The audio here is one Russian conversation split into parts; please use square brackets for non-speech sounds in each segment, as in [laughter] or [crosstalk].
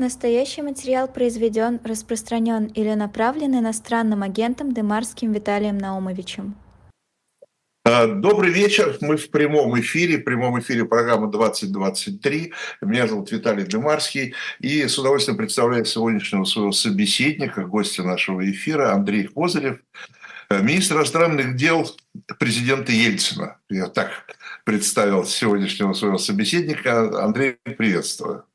Настоящий материал произведен, распространен или направлен иностранным агентом Демарским Виталием Наумовичем. А, добрый вечер. Мы в прямом эфире, в прямом эфире программы 2023. Меня зовут Виталий Демарский. И с удовольствием представляю сегодняшнего своего собеседника, гостя нашего эфира, Андрей Козырев, министр иностранных дел президента Ельцина. Я так представил сегодняшнего своего собеседника. Андрей, приветствую.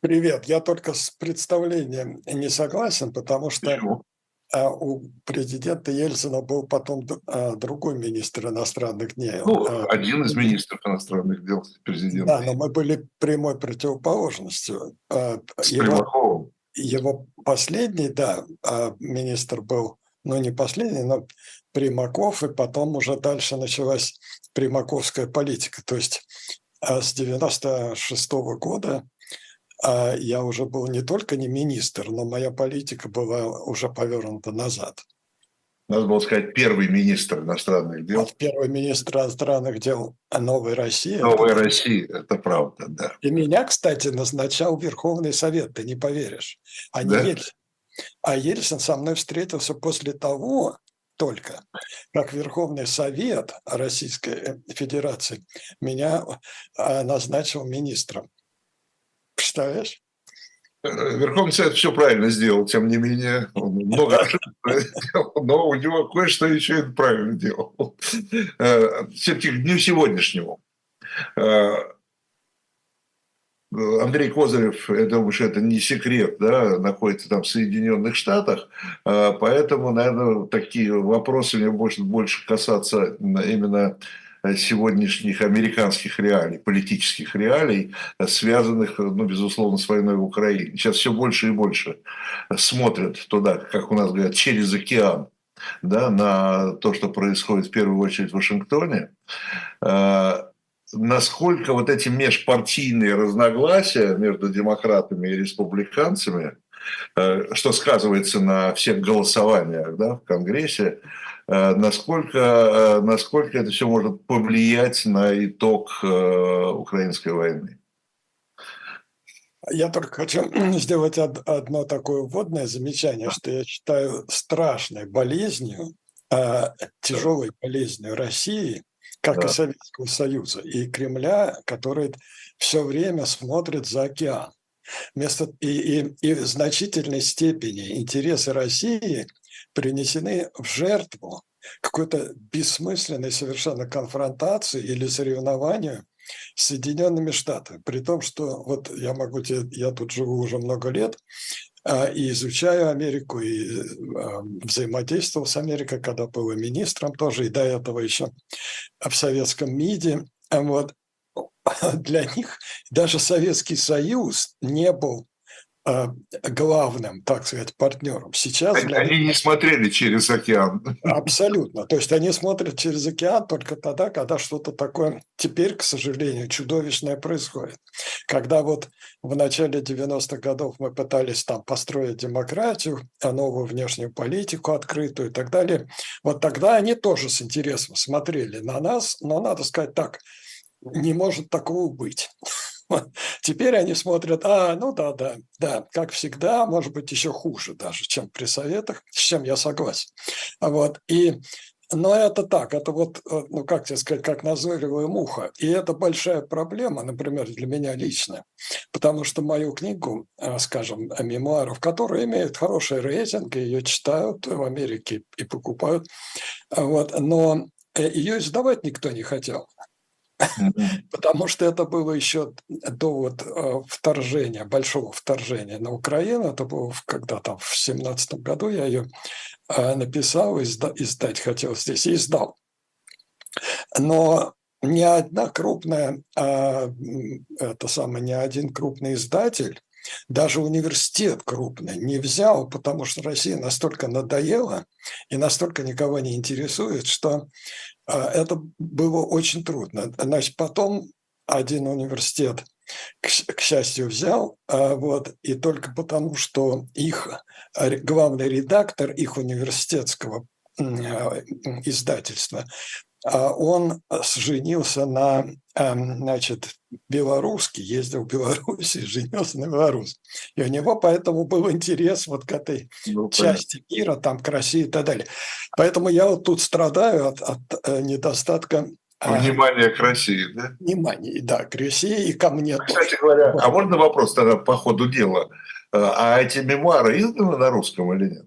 Привет. Я только с представлением не согласен, потому что Почему? А, у президента Ельцина был потом а, другой министр иностранных дел. Ну, а, один из министров иностранных дел президента. Да, но мы были прямой противоположностью. С его, его последний, да, министр был, ну не последний, но Примаков, и потом уже дальше началась примаковская политика. То есть с 96 -го года я уже был не только не министр, но моя политика была уже повернута назад. Надо было сказать первый министр иностранных дел. Вот первый министр иностранных дел Новой России. Новой это... России, это правда, да. И меня, кстати, назначал Верховный Совет, ты не поверишь. А не да? Ельцин. А Ельцин со мной встретился после того, только, как Верховный Совет Российской Федерации меня а, назначил министром. Представляешь? Верховный Совет все правильно сделал, тем не менее, он много ошибок но у него кое-что еще и правильно делал. Э, Все-таки к дню сегодняшнему. Э, Андрей Козырев, я думаю, что это не секрет, да, находится там в Соединенных Штатах, э, поэтому, наверное, такие вопросы мне больше, больше касаться именно сегодняшних американских реалий, политических реалий, э, связанных, ну, безусловно, с войной в Украине. Сейчас все больше и больше смотрят туда, как у нас говорят, через океан, да, на то, что происходит в первую очередь в Вашингтоне. Э, насколько вот эти межпартийные разногласия между демократами и республиканцами, что сказывается на всех голосованиях да, в Конгрессе, Э, насколько, э, насколько это все может повлиять на итог э, украинской войны. Я только хочу [clears throat] сделать одно такое вводное замечание, что я считаю страшной болезнью, тяжелой болезнью России, как да. и Советского Союза, и Кремля, который все время смотрит за океан. Вместо, и, и, и в значительной степени интересы России принесены в жертву какой-то бессмысленной совершенно конфронтации или соревнованию с Соединенными Штатами. При том, что вот я могу тебе, я тут живу уже много лет, а, и изучаю Америку, и а, взаимодействовал с Америкой, когда был министром тоже, и до этого еще в советском МИДе. Вот. Для них даже Советский Союз не был главным, так сказать, партнером. Сейчас они, для... они не смотрели через океан. Абсолютно. То есть они смотрят через океан только тогда, когда что-то такое теперь, к сожалению, чудовищное происходит. Когда вот в начале 90-х годов мы пытались там построить демократию, а новую внешнюю политику открытую и так далее, вот тогда они тоже с интересом смотрели на нас, но надо сказать так, не может такого быть. [laughs] Теперь они смотрят, а, ну да, да, да, как всегда, может быть, еще хуже даже, чем при советах, с чем я согласен. Вот, и но это так, это вот, э, ну как тебе сказать, как назойливая муха. И это большая проблема, например, для меня лично, потому что мою книгу, э, скажем, мемуаров, которая имеет хороший рейтинг, ее читают в Америке и покупают, вот, но э, ее издавать никто не хотел. [laughs] Потому что это было еще до вот э, вторжения, большого вторжения на Украину. Это было когда там в семнадцатом году я ее э, написал, издать хотел здесь и издал. Но ни одна крупная, а, это самое, ни один крупный издатель даже университет крупный не взял, потому что Россия настолько надоела и настолько никого не интересует, что это было очень трудно. Значит, потом один университет, к, счастью, взял, а, вот, и только потому, что их главный редактор их университетского а, издательства а он женился на, эм, значит, белорусский, ездил в Беларусь и женился на белорус. И у него поэтому был интерес вот к этой ну, части мира, там, к России и так далее. Поэтому я вот тут страдаю от, от э, недостатка а, Внимание к России, да? Внимание, да, к России и ко мне. Кстати говоря, а можно вопрос тогда по ходу дела? Э, а эти мемуары изданы на русском или нет?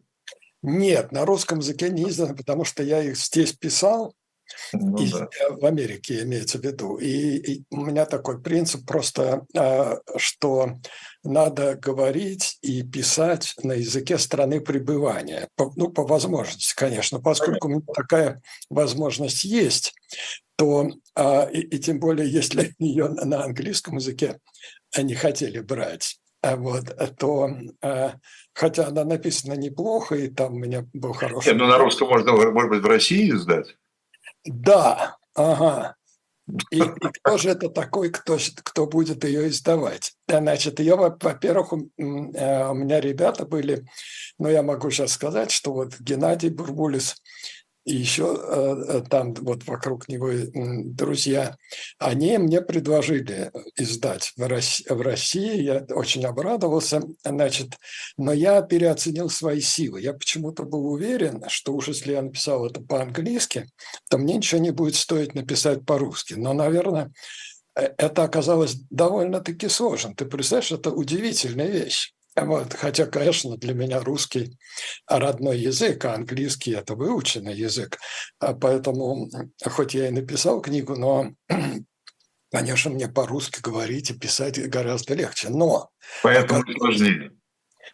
Нет, на русском языке не изданы, потому что я их здесь писал, [laughs] ну, и, да. в Америке имеется в виду. И, и у меня такой принцип просто, а, что надо говорить и писать на языке страны пребывания. По, ну, по возможности, конечно. Поскольку у меня такая возможность есть, то, а, и, и тем более, если [laughs] ее на английском языке они хотели брать, а вот, то хотя она написана неплохо, и там у меня был хороший... Нет, ну на русском можно, может быть, в России издать? Да, ага. И, и кто же это такой, кто, кто будет ее издавать? Значит, ее, во-первых, у, э, у меня ребята были, но я могу сейчас сказать, что вот Геннадий Бурбулис – и еще э, э, там вот вокруг него друзья, они мне предложили издать в России. Я очень обрадовался, значит, но я переоценил свои силы. Я почему-то был уверен, что уж если я написал это по-английски, то мне ничего не будет стоить написать по-русски. Но, наверное, э, это оказалось довольно-таки сложно. Ты представляешь, это удивительная вещь. Вот, хотя, конечно, для меня русский родной язык, а английский – это выученный язык. А поэтому, хоть я и написал книгу, но, [clears throat] конечно, мне по-русски говорить и писать гораздо легче. Но… Поэтому сложнее.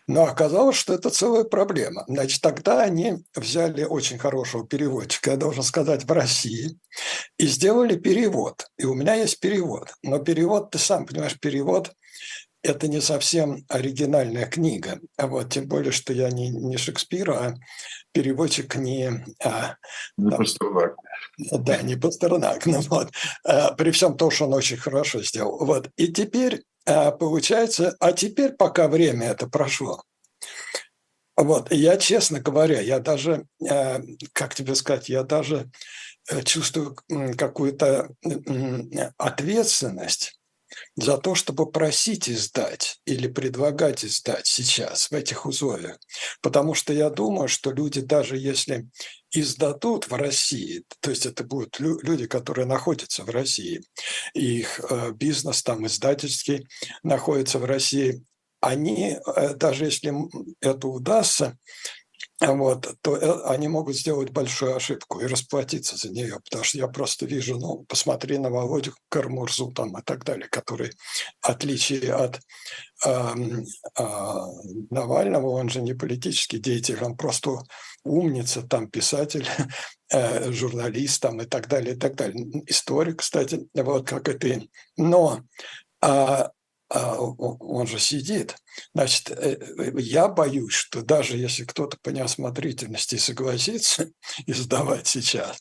Но оказалось, что это целая проблема. Значит, тогда они взяли очень хорошего переводчика, я должен сказать, в России, и сделали перевод. И у меня есть перевод. Но перевод, ты сам понимаешь, перевод это не совсем оригинальная книга. А вот тем более, что я не, не Шекспир, а переводчик не... А, не там, Пастернак. Да, не Пастернак. [laughs] Ну, вот. а, при всем том, что он очень хорошо сделал. Вот. И теперь а, получается... А теперь, пока время это прошло, вот, я, честно говоря, я даже, а, как тебе сказать, я даже э, чувствую какую-то ответственность за то, чтобы просить издать или предлагать издать сейчас в этих условиях. Потому что я думаю, что люди, даже если издадут в России, то есть это будут люди, которые находятся в России, их э, бизнес там издательский находится в России, они, э, даже если это удастся, вот, то э, они могут сделать большую ошибку и расплатиться за нее, потому что я просто вижу, ну, посмотри на Володю Кармурзу там и так далее, который, в отличие от э, э, Навального, он же не политический деятель, он просто умница, там писатель, [laughs] э, журналист там и так далее, и так далее. Историк, кстати, вот как и ты. Но а он же сидит. Значит, э, я боюсь, что даже если кто-то по неосмотрительности согласится [laughs] издавать сейчас,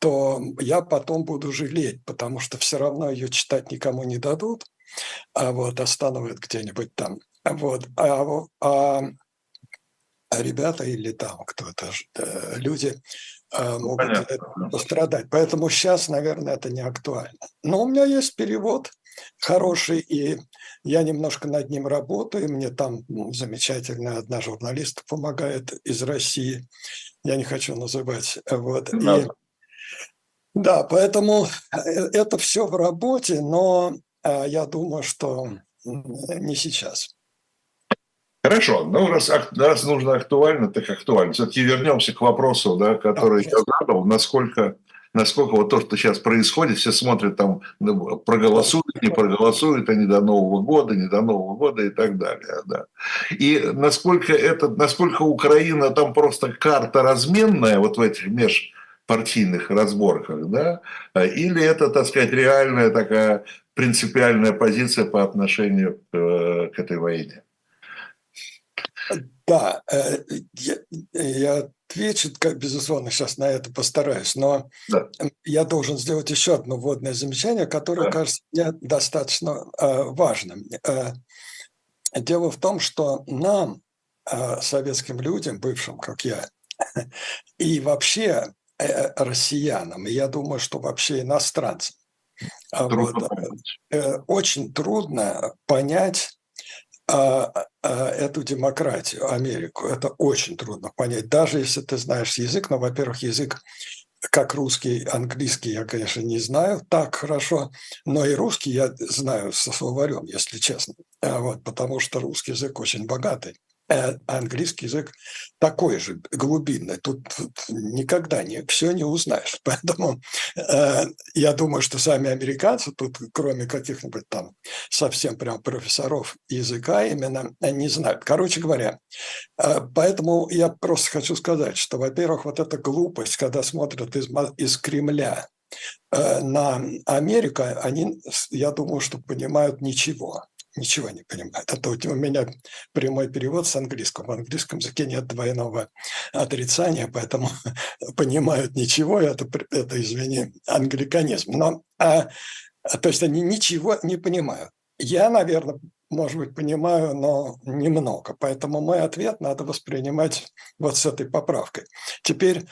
то я потом буду жалеть, потому что все равно ее читать никому не дадут, а вот остановят где-нибудь там. Вот. А, а, а ребята или там кто-то, э, люди а, ну, могут пострадать. Поэтому сейчас, наверное, это не актуально. Но у меня есть перевод – хороший, и я немножко над ним работаю. Мне там ну, замечательная одна журналистка помогает из России. Я не хочу называть. Вот. Да. И, да, поэтому э, это все в работе, но э, я думаю, что не сейчас. Хорошо, ну раз, раз нужно актуально, так актуально. Все-таки вернемся к вопросу, да, который да, я задал, насколько насколько вот то, что сейчас происходит, все смотрят там, ну, проголосуют, не проголосуют они до Нового года, не до Нового года и так далее. Да. И насколько, это, насколько Украина там просто карта разменная вот в этих межпартийных разборках, да, или это, так сказать, реальная такая принципиальная позиция по отношению к, э, к этой войне? Да, э, я, я отвечу, как, безусловно, сейчас на это постараюсь, но да. я должен сделать еще одно вводное замечание, которое да. кажется мне достаточно э, важным. Э, дело в том, что нам, советским людям, бывшим, как я, [laughs] и вообще э, россиянам, и я думаю, что вообще иностранцам. А трудно вот, очень трудно понять эту демократию, Америку. Это очень трудно понять, даже если ты знаешь язык. Но, во-первых, язык как русский, английский я, конечно, не знаю так хорошо, но и русский я знаю со словарем, если честно, вот, потому что русский язык очень богатый. Э, английский язык такой же глубинный. Тут, тут никогда не, все не узнаешь. [laughs] Поэтому э, я думаю, что сами американцы тут, кроме каких-нибудь там совсем прям профессоров языка именно, не знают. Короче говоря, э, поэтому я просто хочу сказать, что, во-первых, вот эта глупость, когда смотрят из, из Кремля э, на Америку, они, я думаю, что понимают ничего ничего не понимают. Это у меня прямой перевод с английского. В английском языке нет двойного отрицания, поэтому [laughs] понимают ничего, это, это извини, англиканизм. Но, а, то есть они ничего не понимают. Я, наверное, может быть, понимаю, но немного. Поэтому мой ответ надо воспринимать вот с этой поправкой. Теперь,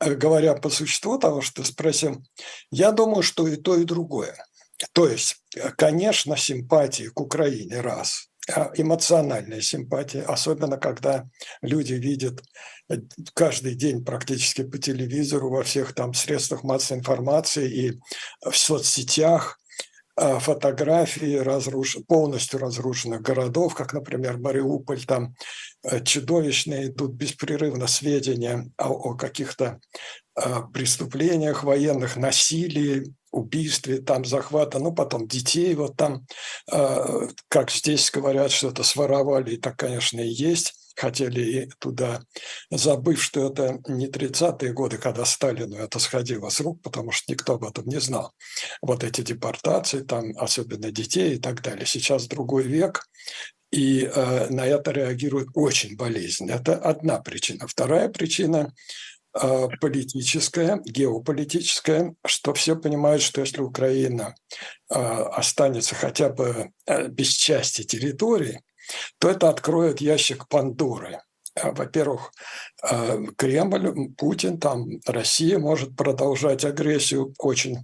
э, говоря по существу того, что ты спросил, я думаю, что и то, и другое. То есть, э, конечно, симпатии к Украине – раз, а эмоциональная симпатия, особенно когда люди видят э, каждый день практически по телевизору, во всех там средствах массовой информации и в соцсетях э, фотографии разруш... полностью разрушенных городов, как, например, Мариуполь, там чудовищные идут беспрерывно сведения о, о каких-то преступлениях военных, насилии, убийстве, там захвата, ну, потом детей, вот там, э, как здесь говорят, что-то своровали, и так, конечно, и есть, хотели и туда, забыв, что это не 30-е годы, когда Сталину это сходило с рук, потому что никто об этом не знал. Вот эти депортации, там, особенно детей и так далее. Сейчас другой век, и э, на это реагируют очень болезненно. Это одна причина. Вторая причина Э, политическое, геополитическое, что все понимают, что если Украина э, останется хотя бы э, без части территории, то это откроет ящик Пандоры. Во-первых, Кремль, Путин, там Россия может продолжать агрессию очень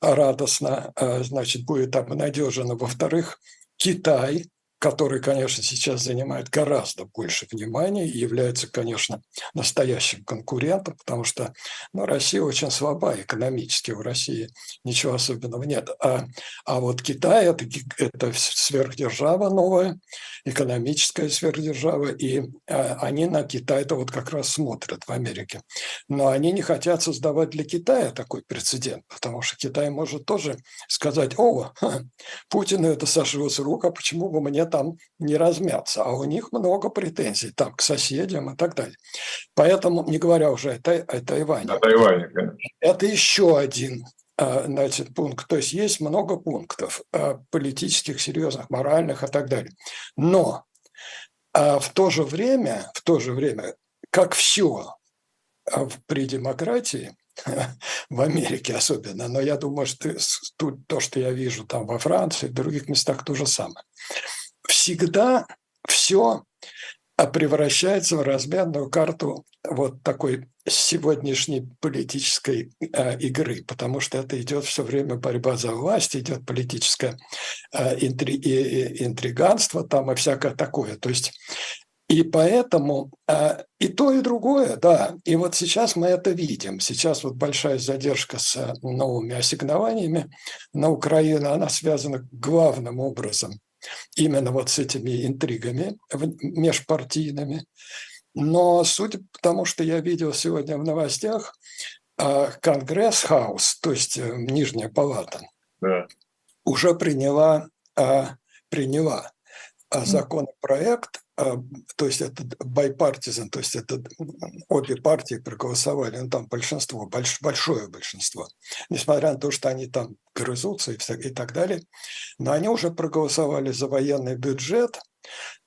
радостно, значит, будет обнадежена. Во-вторых, Китай который, конечно, сейчас занимает гораздо больше внимания и является, конечно, настоящим конкурентом, потому что ну, Россия очень слаба экономически, в России ничего особенного нет. А, а вот Китай это, – это сверхдержава новая, экономическая сверхдержава, и а, они на Китай-то вот как раз смотрят в Америке. Но они не хотят создавать для Китая такой прецедент, потому что Китай может тоже сказать, о, Путину это сошло с рук, а почему бы мне там не размяться, а у них много претензий там к соседям и так далее. Поэтому, не говоря уже о, Тай, о Тайване. О Тайване, конечно. Это еще один а, значит, пункт. То есть есть много пунктов а, политических, серьезных, моральных и так далее. Но а в то же время, в то же время, как все при демократии, [laughs] в Америке особенно, но я думаю, что то, что я вижу там во Франции, в других местах то же самое всегда все превращается в разменную карту вот такой сегодняшней политической э, игры, потому что это идет все время борьба за власть, идет политическое э, интри, и, интриганство там и всякое такое. То есть и поэтому э, и то, и другое, да. И вот сейчас мы это видим. Сейчас вот большая задержка с новыми ассигнованиями на Украину, она связана главным образом именно вот с этими интригами межпартийными. Но судя по тому, что я видел сегодня в новостях, а, Конгресс House, то есть э, Нижняя палата, да. уже приняла, а, приняла а законопроект, то есть это байпартизан, то есть это обе партии проголосовали, ну там большинство, больш, большое большинство, несмотря на то, что они там грызутся и, и так далее, но они уже проголосовали за военный бюджет,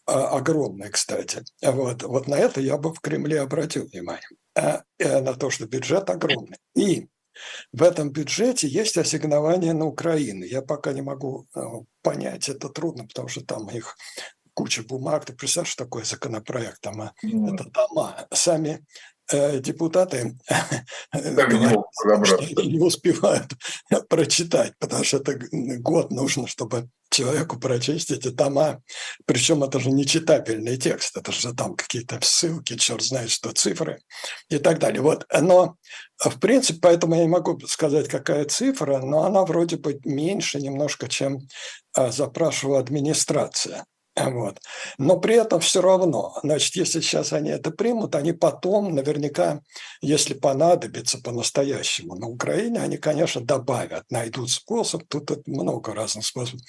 а, огромный, кстати. Вот, вот на это я бы в Кремле обратил внимание, а, на то, что бюджет огромный. И в этом бюджете есть ассигнования на Украину. Я пока не могу понять, это трудно, потому что там их куча бумаг. Ты представляешь, что такое законопроект? Там, mm. Это дома. Сами э, депутаты говорят, что не успевают [laughs] прочитать, потому что это год нужно, чтобы человеку прочесть эти тома. Причем это же не читабельный текст, это же там какие-то ссылки, черт знает что, цифры и так далее. Вот. Но, в принципе, поэтому я не могу сказать, какая цифра, но она вроде бы меньше немножко, чем а, запрашивала администрация. [clears throat] Вот. Но при этом все равно, значит, если сейчас они это примут, они потом наверняка, если понадобится по-настоящему на Украине, они, конечно, добавят, найдут способ, тут много разных способов.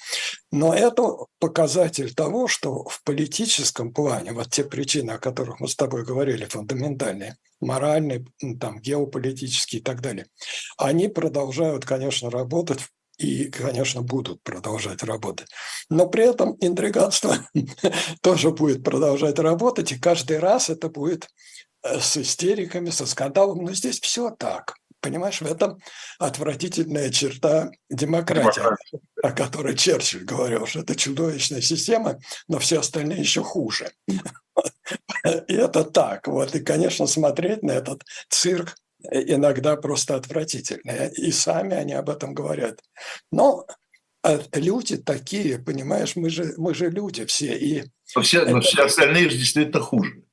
Но это показатель того, что в политическом плане, вот те причины, о которых мы с тобой говорили, фундаментальные, моральные, там, геополитические и так далее, они продолжают, конечно, работать и, конечно, будут продолжать работать. Но при этом интриганство [laughs] тоже будет продолжать работать, и каждый раз это будет э, с истериками, со скандалом. Но здесь все так. Понимаешь, в этом отвратительная черта демократии, о которой Черчилль говорил, что это чудовищная система, но все остальные еще хуже. [laughs] И это так. Вот. И, конечно, смотреть на этот цирк иногда просто отвратительные. И сами они об этом говорят. Но а, люди такие, понимаешь, мы же, мы же люди все. И но все, но все остальные же действительно хуже.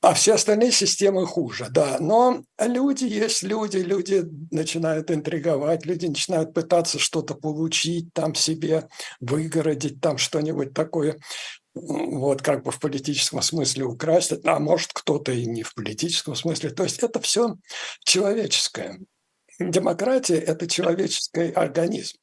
А все остальные системы хуже, да. Но люди есть люди, люди начинают интриговать, люди начинают пытаться что-то получить там себе, выгородить там что-нибудь такое вот как бы в политическом смысле украсть, а может кто-то и не в политическом смысле. То есть это все человеческое. Демократия – это человеческий организм.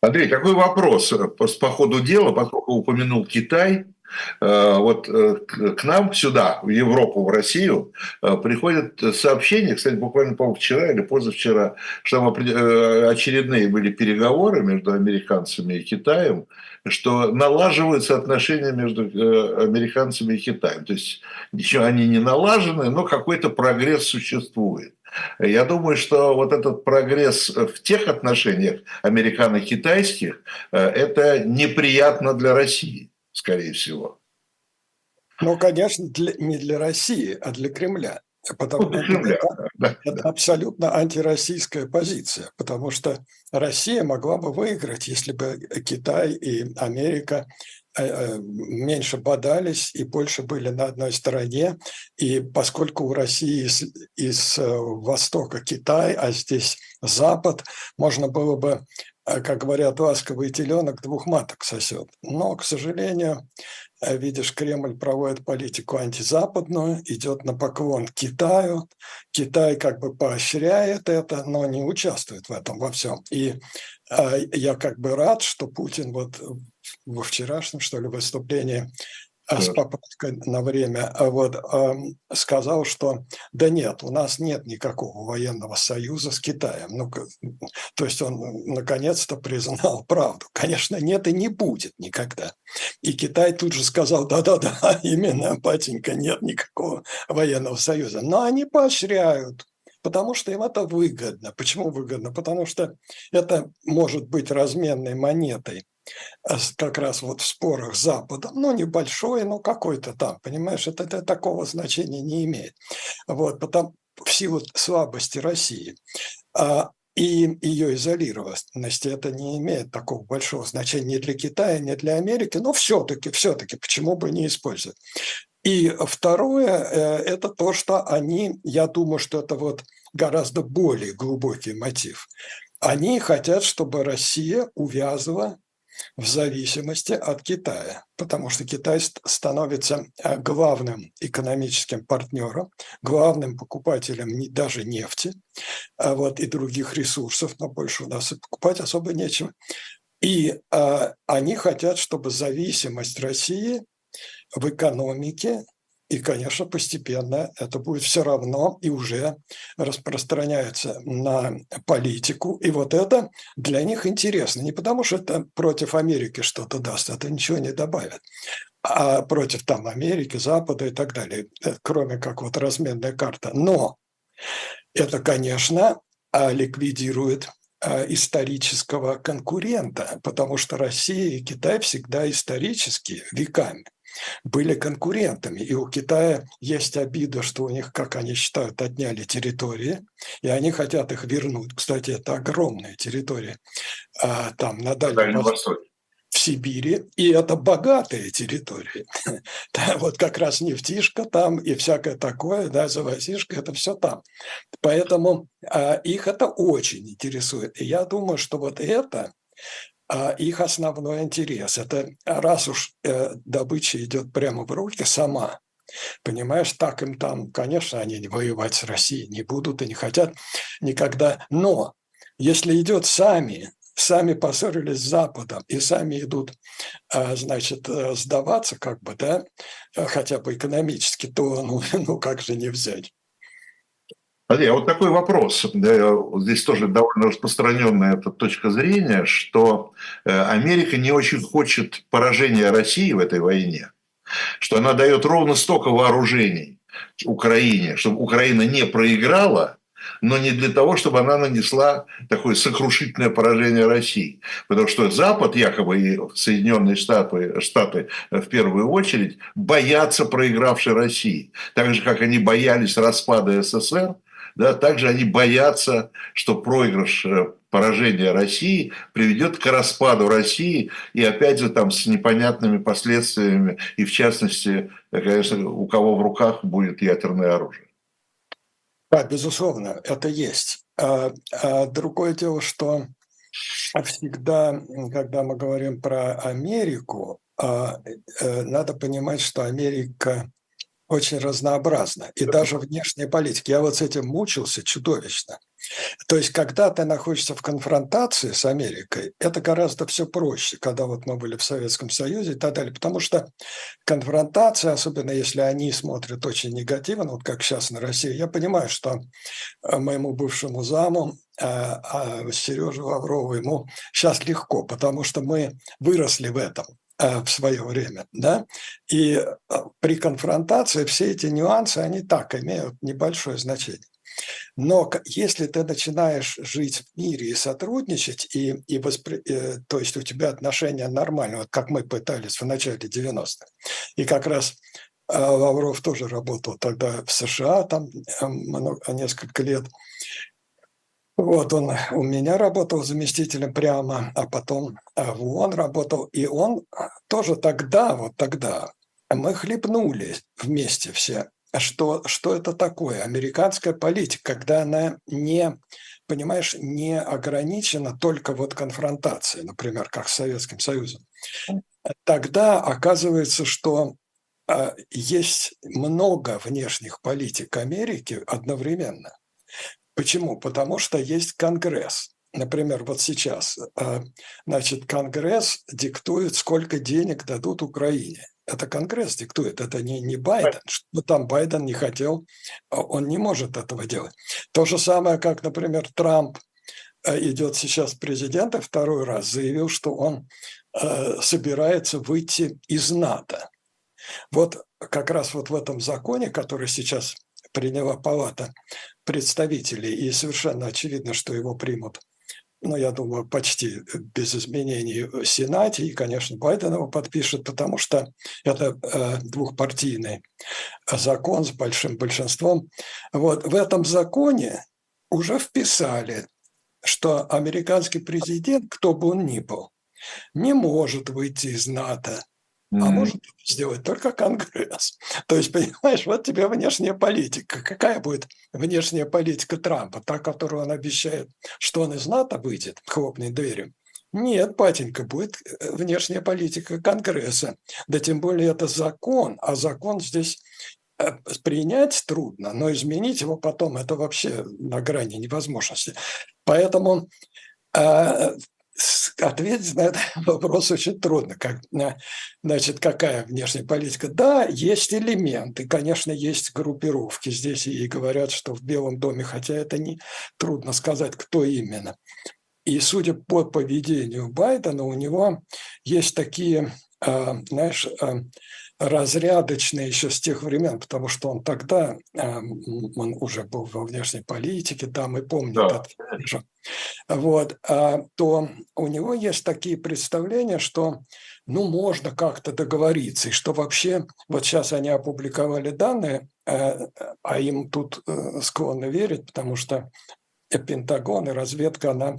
Андрей, такой вопрос по, по ходу дела, поскольку упомянул Китай, Э, вот э, к нам сюда, в Европу, в Россию, э, приходят сообщения, кстати, буквально, по вчера или позавчера, что там очередные были переговоры между американцами и Китаем, что налаживаются отношения между американцами и Китаем. То есть ничего они не налажены, но какой-то прогресс существует. Я думаю, что вот этот прогресс в тех отношениях американо-китайских, это неприятно для России скорее всего. Ну, конечно, для, не для России, а для Кремля. Потому что ну, это, да, это да. абсолютно антироссийская позиция, потому что Россия могла бы выиграть, если бы Китай и Америка э, э, меньше бодались и больше были на одной стороне. И поскольку у России из, из э, востока Китай, а здесь Запад, можно было бы как говорят, ласковый теленок двух маток сосет. Но, к сожалению, э, видишь, Кремль проводит политику антизападную, идет на поклон Китаю. Китай как бы поощряет это, но не участвует в этом во всем. И э, я как бы рад, что Путин вот во вчерашнем, что ли, выступлении а с поправкой на время, а вот, сказал, что да нет, у нас нет никакого военного союза с Китаем. Ну, то есть он наконец-то признал правду. Конечно, нет и не будет никогда. И Китай тут же сказал, да-да-да, [laughs] именно, батенька, нет никакого военного союза. Но они поощряют, потому что им это выгодно. Почему выгодно? Потому что это может быть разменной монетой Э, как раз вот в спорах с Западом, ну, небольшой, но какой-то там, понимаешь, это, это такого значения не имеет. Вот, потому, в силу слабости России. А, и ее изолированности это не имеет такого большого значения ни для Китая, ни для Америки, но все-таки, все-таки, почему бы не использовать. И второе, э, это то, что они, я думаю, что это вот гораздо более глубокий мотив. Они хотят, чтобы Россия увязывала в зависимости от Китая, потому что Китай становится э, главным экономическим партнером, главным покупателем даже нефти а вот, и других ресурсов, но больше у нас и покупать особо нечего. И а, они хотят, чтобы зависимость России в экономике и, конечно, постепенно это будет все равно и уже распространяется на политику. И вот это для них интересно. Не потому, что это против Америки что-то даст, это ничего не добавит, а против там Америки, Запада и так далее, э, кроме как вот разменная карта. Но это, конечно, а, ликвидирует а, исторического конкурента, потому что Россия и Китай всегда исторические, веками. Были конкурентами. И у Китая есть обида, что у них, как они считают, отняли территории, и они хотят их вернуть. Кстати, это огромная территория. А, там на Дальнем Востоке в Сибири, и это богатые территории. [laughs] Вот как раз нефтишка там и всякое такое, да, завозишка, это все там. Поэтому а, их это очень интересует. И я думаю, что вот это их основной интерес. Это раз уж э, добыча идет прямо в руки сама, Понимаешь, так им там, конечно, они воевать с Россией не будут и не хотят никогда. Но если идет сами сами поссорились с Западом и сами идут, а, значит, э, сдаваться как бы, да, э, хотя бы экономически, то ну, [laughs] ну как же не взять? Андрей, а вот такой вопрос. Здесь тоже довольно распространенная эта точка зрения, что э, Америка не очень хочет поражения России в этой войне, что она дает ровно столько вооружений Украине, чтобы Украина не проиграла, но не для того, чтобы она нанесла такое сокрушительное поражение России. Потому что Запад, якобы и Соединенные Штаты, Штаты в первую очередь, боятся проигравшей России. Так же, как они боялись распада СССР, да, также они боятся, что проигрыш э, поражения России приведет к распаду России и опять же там с непонятными последствиями и в частности, конечно, у кого в руках будет ядерное оружие. Да, безусловно, это есть. А, а другое дело, что всегда, когда мы говорим про Америку, а, э, надо понимать, что Америка очень разнообразна. И даже внешняя политика. Я вот с этим мучился чудовищно. То есть, когда ты находишься в конфронтации с Америкой, это гораздо все проще, когда вот мы были в Советском Союзе и так далее. Потому что конфронтация, особенно если они смотрят очень негативно, вот как сейчас на Россию, я понимаю, что э, моему бывшему заму, а, а Сереже Лаврову, ему сейчас легко, потому что мы выросли в этом э, в свое время, да, и при конфронтации все эти нюансы, они так имеют небольшое значение. Но если ты начинаешь жить в мире и сотрудничать, и, и воспри... Э, то есть у тебя отношения нормальные, вот как мы пытались в начале 90-х, и как раз э, Лавров тоже работал тогда в США, там э, много, несколько лет. Вот он у меня работал заместителем прямо, а потом в ООН работал. И он тоже тогда, вот тогда, мы хлебнули вместе все что, что это такое? Американская политика, когда она не, понимаешь, не ограничена только вот конфронтацией, например, как с Советским Союзом. Тогда оказывается, что а, есть много внешних политик Америки одновременно. Почему? Потому что есть Конгресс. Например, вот сейчас, а, значит, Конгресс диктует, сколько денег дадут Украине. Это Конгресс диктует, это не, не Байден. Что там Байден не хотел, а он не может этого делать. То же самое, как, например, Трамп э, идет сейчас президент и второй раз заявил, что он э, собирается выйти из НАТО. Вот как раз вот в этом законе, который сейчас приняла палата представителей, и совершенно очевидно, что его примут ну, я думаю, почти без изменений в Сенате, и, конечно, Байден его подпишет, потому что это э, двухпартийный закон с большим большинством. Вот в этом законе уже вписали, что американский президент, кто бы он ни был, не может выйти из НАТО. А может сделать только Конгресс. То есть, понимаешь, вот тебе внешняя политика. Какая будет внешняя политика Трампа? Та, которую он обещает, что он из НАТО выйдет, хлопнет дверью. Нет, батенька, будет э, внешняя политика Конгресса. Да тем более это закон, а закон здесь э, принять трудно, но изменить его потом это вообще на грани невозможности. Поэтому э, ответить на этот [laughs] вопрос очень трудно. Как, значит, какая внешняя политика? Да, есть элементы, конечно, есть группировки. Здесь и говорят, что в Белом доме, хотя это не трудно сказать, кто именно. И судя по поведению Байдена, у него есть такие, а, знаешь, а, разрядочный еще с тех времен, потому что он тогда, эм, он уже был во внешней политике, там и помнит да. это, вот, а, то у него есть такие представления, что ну, можно как-то договориться, и что вообще, вот сейчас они опубликовали данные, э, а им тут э, склонны верить, потому что Пентагон и разведка, она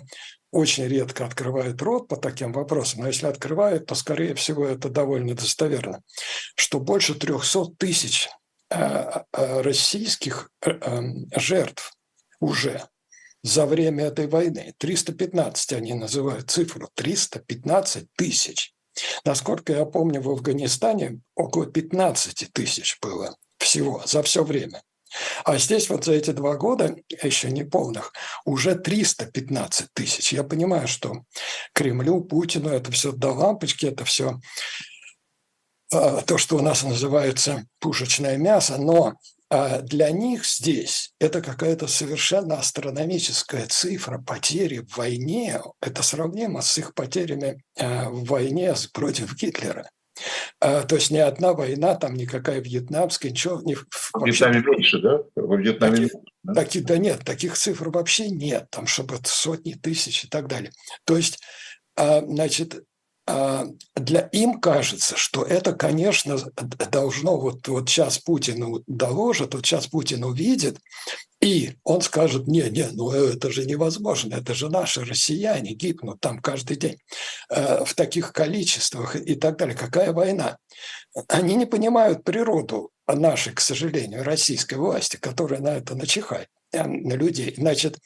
очень редко открывает рот по таким вопросам, но если открывает, то, скорее всего, это довольно достоверно, что больше 300 тысяч э, российских жертв уже за время этой войны. 315 они называют цифру, 315 тысяч. Насколько я помню, в Афганистане около 15 тысяч было всего за все время. А здесь вот за эти два года, еще не полных, уже 315 тысяч. Я понимаю, что Кремлю, Путину это все до лампочки, это все а, то, что у нас называется пушечное мясо, но а для них здесь это какая-то совершенно астрономическая цифра потери в войне. Это сравнимо с их потерями а, в войне против Гитлера. А, то есть ни одна война, там никакая вьетнамская, ничего не... В Вьетнаме меньше, да? Во Вьетнаме таких, да? Таки, да нет, таких цифр вообще нет, там, чтобы сотни тысяч и так далее. То есть, значит, а, для им кажется, что это, конечно, должно вот, вот сейчас Путину доложат, вот сейчас Путин увидит, и он скажет, не, не, ну это же невозможно, это же наши россияне гибнут там каждый день э, в таких количествах и так далее. Какая война? Они не понимают природу нашей, к сожалению, российской власти, которая на это начихает на людей. Значит,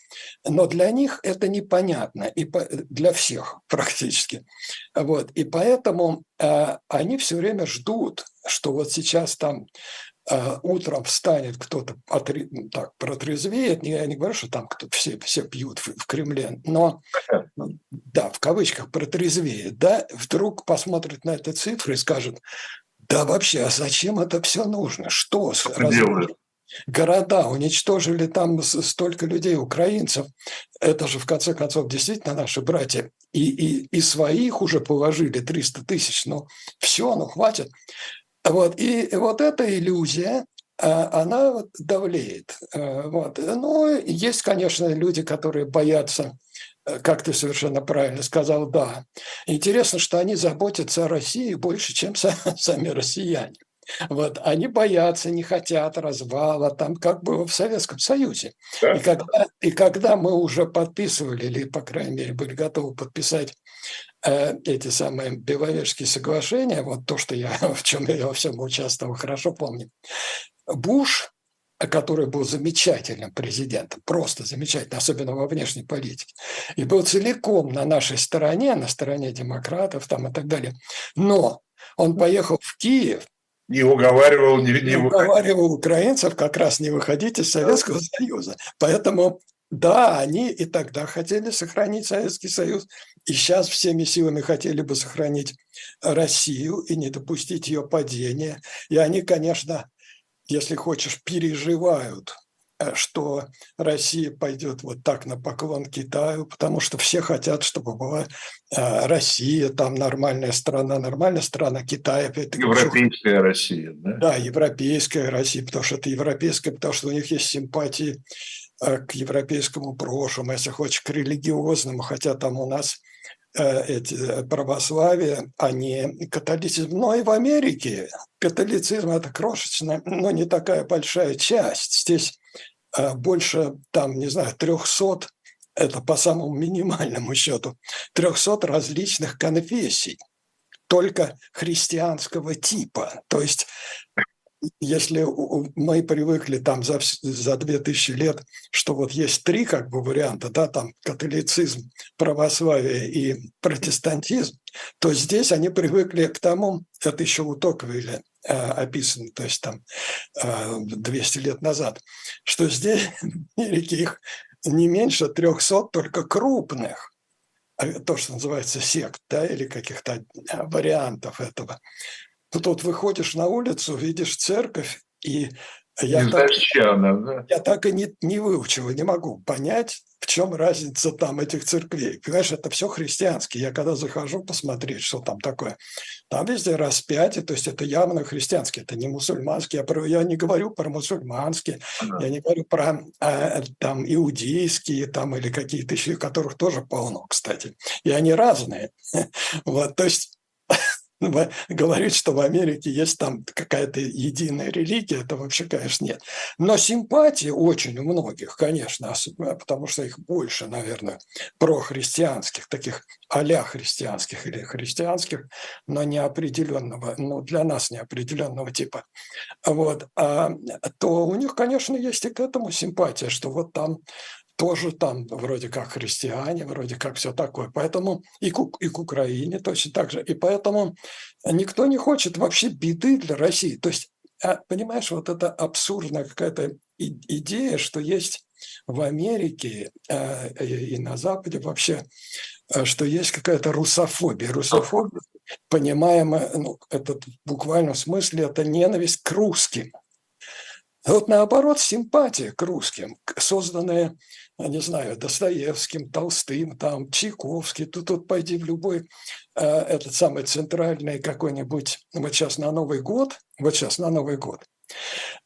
но для них это непонятно, и по, для всех практически. Вот. И поэтому э, они все время ждут, что вот сейчас там э, утром встанет кто-то, отре, так, протрезвеет. Я не говорю, что там кто все, все пьют в, в Кремле, но, да, в кавычках, протрезвеет, да, вдруг посмотрит на эти цифры и скажет, да вообще, а зачем это все нужно? Что? Что города, уничтожили там столько людей, украинцев. Это же, в конце концов, действительно наши братья. И, и, и своих уже положили 300 тысяч. Ну, все, ну, хватит. Вот. И вот эта иллюзия, а, она давлеет. А, вот. Но есть, конечно, люди, которые боятся э, как ты совершенно правильно сказал, да. Интересно, что они заботятся о России больше, чем [laughs] сами россияне. Вот, они боятся, не хотят развала, там как бы в Советском Союзе. Да. И, когда, и когда мы уже подписывали, или, по крайней мере, были готовы подписать э, эти самые Беловежские соглашения, вот то, что я, [laughs] в чем я во всем участвовал, хорошо помню, Буш, который был замечательным президентом, просто замечательным, особенно во внешней политике, и был целиком на нашей стороне, на стороне демократов там и так далее. Но он поехал в Киев, не уговаривал, не, не, не уговаривал украинцев как раз не выходить из Советского да. Союза. Поэтому да, они и тогда хотели сохранить Советский Союз, и сейчас всеми силами хотели бы сохранить Россию и не допустить ее падения. И они, конечно, если хочешь, переживают что Россия пойдет вот так на поклон Китаю, потому что все хотят, чтобы была э, Россия, там нормальная страна, нормальная страна, Китай опять Европейская. Россия, да? Да, европейская Россия, потому что это европейская, потому что у них есть симпатии э, к европейскому прошлому, если хочешь, к религиозному, хотя там у нас эти православие, а не католицизм. Но и в Америке католицизм – это крошечная, но не такая большая часть. Здесь а больше, там, не знаю, 300, это по самому минимальному счету, 300 различных конфессий, только христианского типа. То есть если мы привыкли там за, за 2000 лет, что вот есть три как бы варианта, да, там католицизм, православие и протестантизм, то здесь они привыкли к тому, это еще у Токвилля э, описано, то есть там 200 э, лет назад, что здесь [laughs] в их не меньше 300, только крупных, а то, что называется сект, да, или каких-то э, вариантов этого. Тут вот выходишь на улицу, видишь церковь, и я, так, да? я так и не, не выучил, не могу понять, в чем разница там этих церквей. Понимаешь, это все христианские. Я когда захожу посмотреть, что там такое, там везде распятие, то есть это явно христианские, это не мусульманские. Я, про, я не говорю про мусульманские, ага. я не говорю про э, там иудейские там или какие-то еще, которых тоже полно, кстати. И они разные. [laughs] Вот, то есть говорить, что в Америке есть там какая-то единая религия, это вообще, конечно, нет. Но симпатии очень у многих, конечно, потому что их больше, наверное, прохристианских, таких а христианских или христианских, но неопределенного, ну, для нас неопределенного типа. Вот. А, то у них, конечно, есть и к этому симпатия, что вот там тоже там вроде как христиане, вроде как все такое. Поэтому и к, и к Украине точно так же. И поэтому никто не хочет вообще беды для России. То есть, а, понимаешь, вот это абсурдная какая-то идея, что есть в Америке э, и на Западе вообще, э, что есть какая-то русофобия. Русофобия, понимаемая, ну, это в буквальном смысле, это ненависть к русским. Вот наоборот, симпатия к русским, созданная не знаю, Достоевским, Толстым, там, Чайковский, тут, тут пойди в любой э, этот самый центральный какой-нибудь, вот сейчас на Новый год, вот сейчас на Новый год,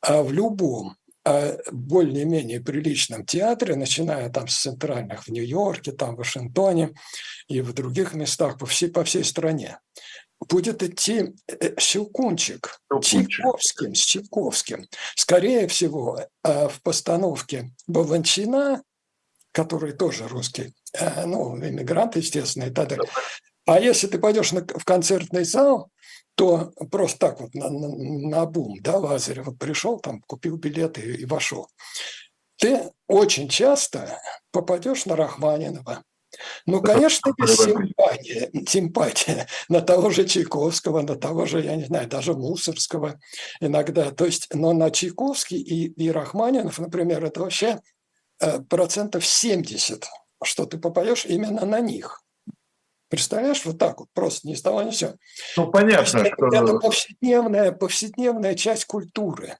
а в любом э, более-менее приличном театре, начиная там с центральных в Нью-Йорке, там в Вашингтоне и в других местах по всей, по всей стране, будет идти э, Щелкунчик, Чайковским, с Чайковским. Скорее всего, э, в постановке Баланчина который тоже русский, э, ну, иммигрант, естественно, и так далее. А если ты пойдешь на, в концертный зал, то просто так вот на, на, на бум, да, Лазарев вот пришел, там купил билеты и, и вошел. Ты очень часто попадешь на Рахманинова. Ну, конечно, симпатия, симпатия [laughs] на того же Чайковского, на того же, я не знаю, даже Мусорского иногда. То есть, но на Чайковский и, и Рахманинов, например, это вообще Э, процентов 70, что ты попадешь именно на них. Представляешь, вот так вот, просто ни с того ни все. Ну, понятно. Это, что... это повседневная, повседневная часть культуры.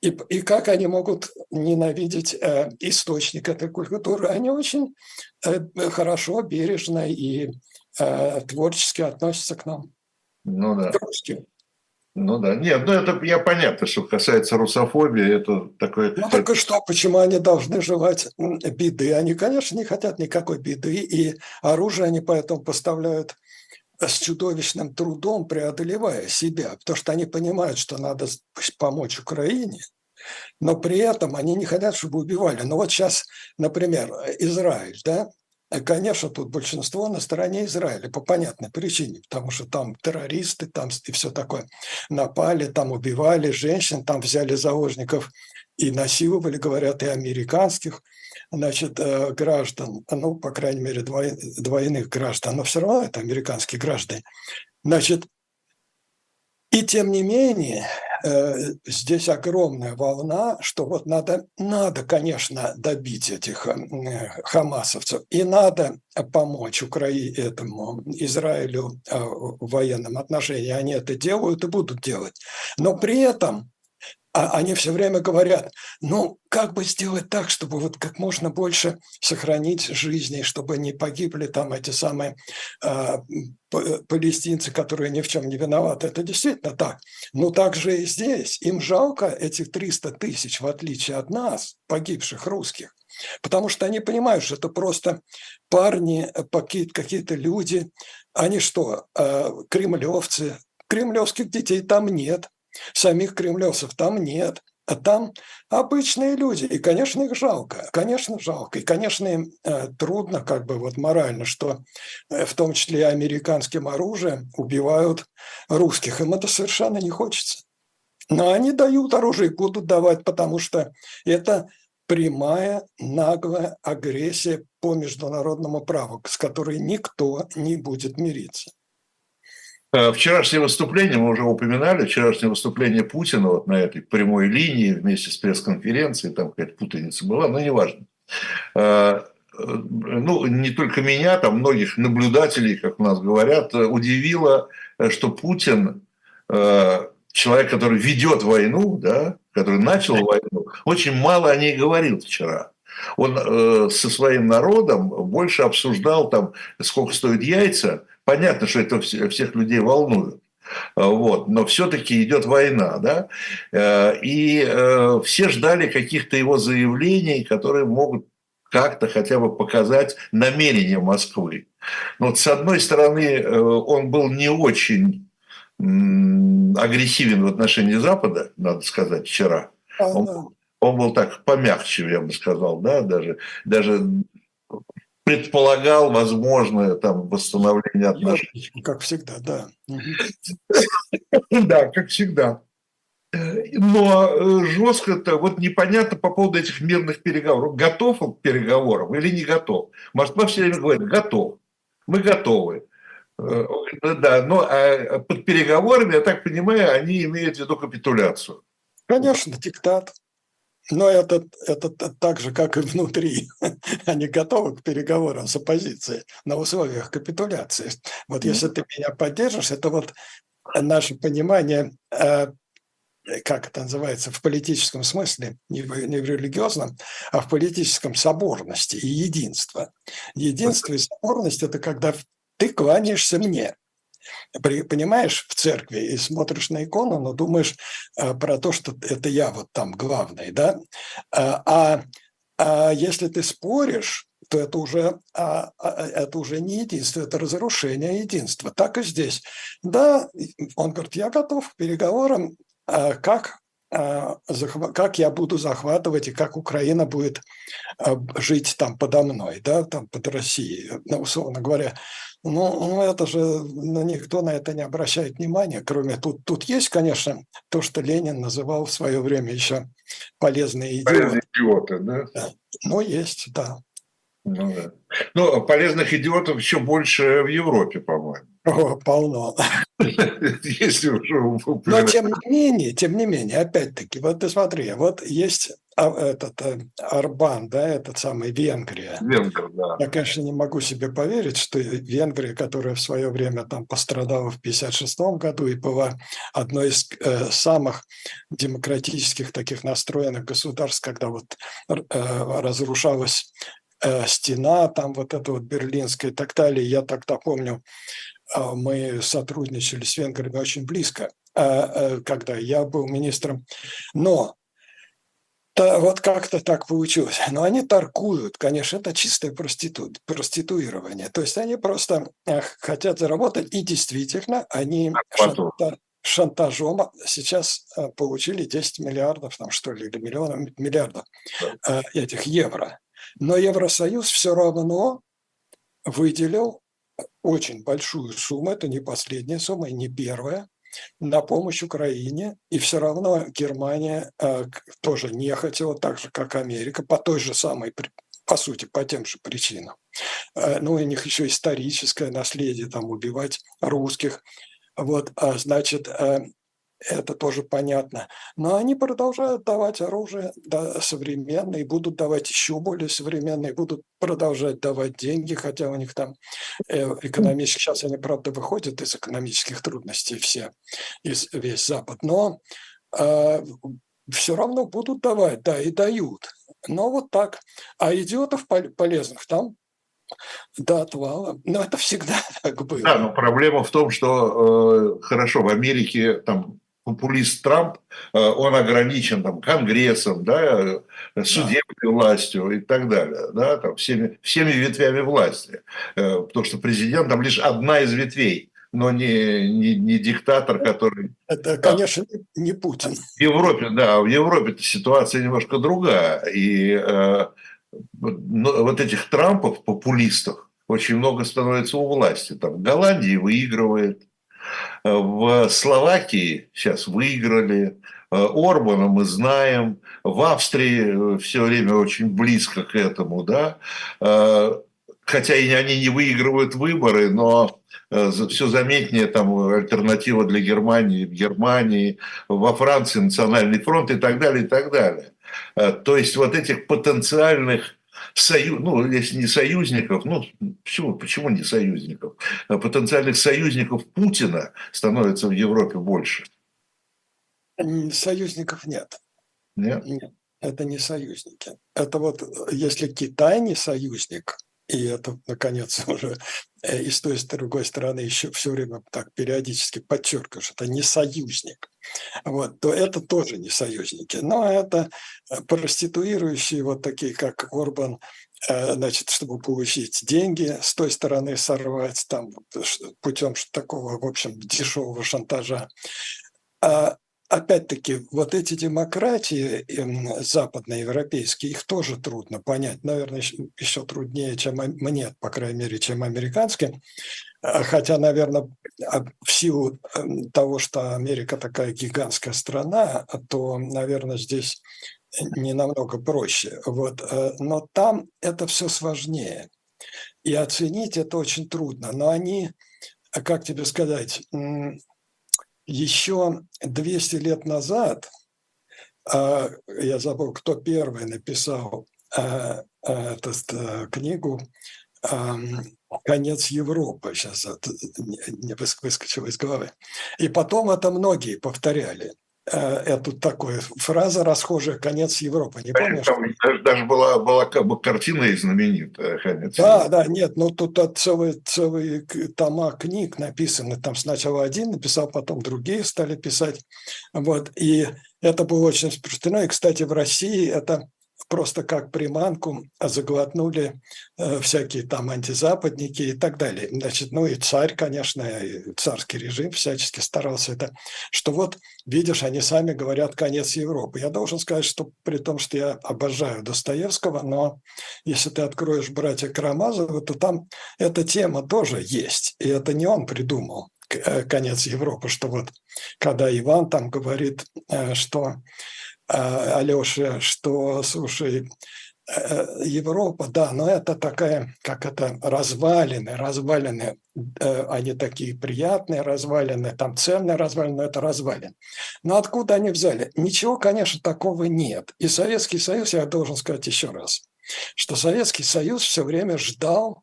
И, и как они могут ненавидеть э, источник этой культуры? Они очень э, хорошо, бережно и э, творчески относятся к нам. Ну да. К русским. Ну да, нет, ну это я понятно, что касается русофобии, это такое... Ну и что, почему они должны желать беды? Они, конечно, не хотят никакой беды, и оружие они поэтому поставляют с чудовищным трудом, преодолевая себя, потому что они понимают, что надо помочь Украине, но при этом они не хотят, чтобы убивали. Ну вот сейчас, например, Израиль, да, Э, конечно, тут большинство на стороне Израиля по понятной причине, потому что там террористы, там и все такое напали, там убивали женщин, там взяли заложников и насиловали, говорят, и американских значит, э, граждан, ну, по крайней мере, двойных граждан, но все равно это американские граждане. Значит, и тем не менее, э, здесь огромная волна, что вот надо, надо, конечно, добить этих э, хамасовцев, и надо помочь Украине, этому Израилю э, в военном отношении. Они это делают и будут делать. Но при этом а они все время говорят, ну, как бы сделать так, чтобы вот как можно больше сохранить жизни, чтобы не погибли там эти самые э, палестинцы, которые ни в чем не виноваты. Это действительно так. Но также и здесь. Им жалко этих 300 тысяч, в отличие от нас, погибших русских. Потому что они понимают, что это просто парни, какие-то люди. Они что, э, кремлевцы? Кремлевских детей там нет Самих кремлевцев там нет. А там обычные люди, и, конечно, их жалко, конечно, жалко, и, конечно, им э, трудно, как бы вот морально, что э, в том числе и американским оружием убивают русских, им это совершенно не хочется. Но они дают оружие и будут давать, потому что это прямая, наглая агрессия по международному праву, с которой никто не будет мириться. Э, вчерашнее выступление, мы уже упоминали, вчерашнее выступление Путина вот на этой прямой линии вместе с пресс-конференцией, там какая-то путаница была, но неважно. Э, ну, не только меня, там многих наблюдателей, как у нас говорят, удивило, что Путин, э, человек, который ведет войну, да, который начал войну, очень мало о ней говорил вчера. Он со своим народом больше обсуждал, там, сколько стоят яйца, Понятно, что это всех людей волнует. Вот. Но все-таки идет война, да, э, и э, все ждали каких-то его заявлений, которые могут как-то хотя бы показать намерение Москвы. Но вот с одной стороны, э, он был не очень агрессивен в отношении Запада, надо сказать, вчера. Он, он был так помягче, я бы сказал, да, даже, даже предполагал возможное там восстановление отношений. Как всегда, да. [laughs] Да, как всегда. Но э, жестко-то вот непонятно по поводу этих мирных переговоров. Готов он к переговорам или не готов? Москва все время говорит, готов. Мы готовы. Э, да, но а под переговорами, я так понимаю, они имеют в виду капитуляцию. Конечно, диктат. Но это, это так же, как и внутри. [laughs] Они готовы к переговорам с оппозицией на условиях капитуляции. Вот если ты меня поддержишь, это вот наше понимание, э, как это называется, в политическом смысле, не в, не в религиозном, а в политическом соборности и единства. Единство и соборность – это когда ты кланяешься мне понимаешь, в церкви и смотришь на икону, но думаешь э, про то, что это я вот там главный, да? А, а, а если ты споришь, то это уже, а, а, это уже не единство, это разрушение единства. Так и здесь. Да, он говорит, я готов к переговорам, а как а, как я буду захватывать и как Украина будет а, жить там подо мной, да, там под Россией, ну, условно говоря. Ну, ну, это же, ну, никто на это не обращает внимания, кроме тут, тут есть, конечно, то, что Ленин называл в свое время еще полезные идиоты. Полезные идиоты, да? да. Ну, есть, да. Ну, да. Ну, полезных идиотов еще больше в Европе, по-моему. О, полно. [laughs] Если уже Но тем не менее, тем не менее, опять-таки, вот ты смотри, вот есть а, этот э, Арбан, да, этот самый Венгрия. Венгр, да. Я, конечно, не могу себе поверить, что Венгрия, которая в свое время там пострадала в 1956 году и была одной из э, самых демократических таких настроенных государств, когда вот э, разрушалась стена, там вот эта вот берлинская и так далее. Я тогда помню, а, мы сотрудничали с венграми очень близко, а, когда я был министром. Но то вот как-то так получилось. Но они торгуют, конечно, это чистое проститу... проституирование. То есть они просто хотят заработать, и действительно они шанта... шантажом сейчас получили 10 миллиардов, там что ли, или миллионов, миллиардов этих евро. Но Евросоюз все равно выделил очень большую сумму, это не последняя сумма и не первая, на помощь Украине, и все равно Германия э, тоже не хотела, так же, как Америка, по той же самой, по сути, по тем же причинам. Э, ну, у них еще историческое наследие, там, убивать русских. Вот, а, значит, э, это тоже понятно. Но они продолжают давать оружие да, современное, и будут давать еще более современное, и будут продолжать давать деньги, хотя у них там э, экономически, сейчас они, правда, выходят из экономических трудностей все, из, весь Запад, но э, все равно будут давать, да, и дают. Но вот так. А идиотов полезных там до отвала. Но это всегда [laughs] так было. Да, но проблема в том, что э, хорошо, в Америке там популист Трамп, э, он ограничен там, Конгрессом, да, судебной да. властью и так далее, да, там, всеми, всеми ветвями власти. Э, потому что президент там лишь одна из ветвей, но не, не, не диктатор, который... Это, конечно, не Путин. В Европе, да, в Европе ситуация немножко другая. И э, вот этих Трампов, популистов, очень много становится у власти. Там в Голландии выигрывает, в Словакии сейчас выиграли, Орбана мы знаем, в Австрии все время очень близко к этому, да, хотя и они не выигрывают выборы, но все заметнее там альтернатива для Германии в Германии, во Франции национальный фронт и так далее, и так далее. То есть вот этих потенциальных союз, ну, если не союзников, ну, почему, почему не союзников? А потенциальных союзников Путина становится в Европе больше. Союзников нет. Нет? Нет, это не союзники. Это вот, если Китай не союзник, и это, наконец, [laughs] уже э, и с той, и с другой стороны еще все время так периодически подчеркиваешь, это не союзник, вот, то это тоже не союзники. Но это э, проституирующие, вот такие, как Орбан, э, значит, чтобы получить деньги, с той стороны сорвать там путем такого, в общем, дешевого шантажа. А опять-таки, вот эти демократии эм, западноевропейские, их тоже трудно понять. Наверное, еще труднее, чем мне, по крайней мере, чем американским. А, хотя, наверное, в силу эм, того, что Америка такая гигантская страна, то, наверное, здесь не намного проще. Вот. Э, но там это все сложнее. И оценить это очень трудно. Но они, как тебе сказать, еще 200 лет назад, а, я забыл, кто первый написал а, а, эту книгу «Конец Европы», сейчас это не выскочило из головы. И потом это многие повторяли – Э, эту такую фраза расхожая «конец Европы». Не помнишь? Там даже, даже была, была как бы картина и знаменитая «Конец Да, Европы». да, нет, ну тут целые, целые тома книг написаны. Там сначала один написал, потом другие стали писать. Вот, и это было очень распространено. И, кстати, в России это просто как приманку заглотнули э, всякие там антизападники и так далее. Значит, ну и царь, конечно, и царский режим всячески старался это, что вот, видишь, они сами говорят конец Европы. Я должен сказать, что при том, что я обожаю Достоевского, но если ты откроешь «Братья Карамазовы», то там эта тема тоже есть, и это не он придумал э, конец Европы, что вот когда Иван там говорит, э, что а, Алёше, что, слушай, э, Европа, да, но это такая, как это, развалины, развалины, э, они такие приятные развалины, там ценные развалины, но это развалины. Но откуда они взяли? Ничего, конечно, такого нет. И Советский Союз, я должен сказать еще раз, что Советский Союз все время ждал,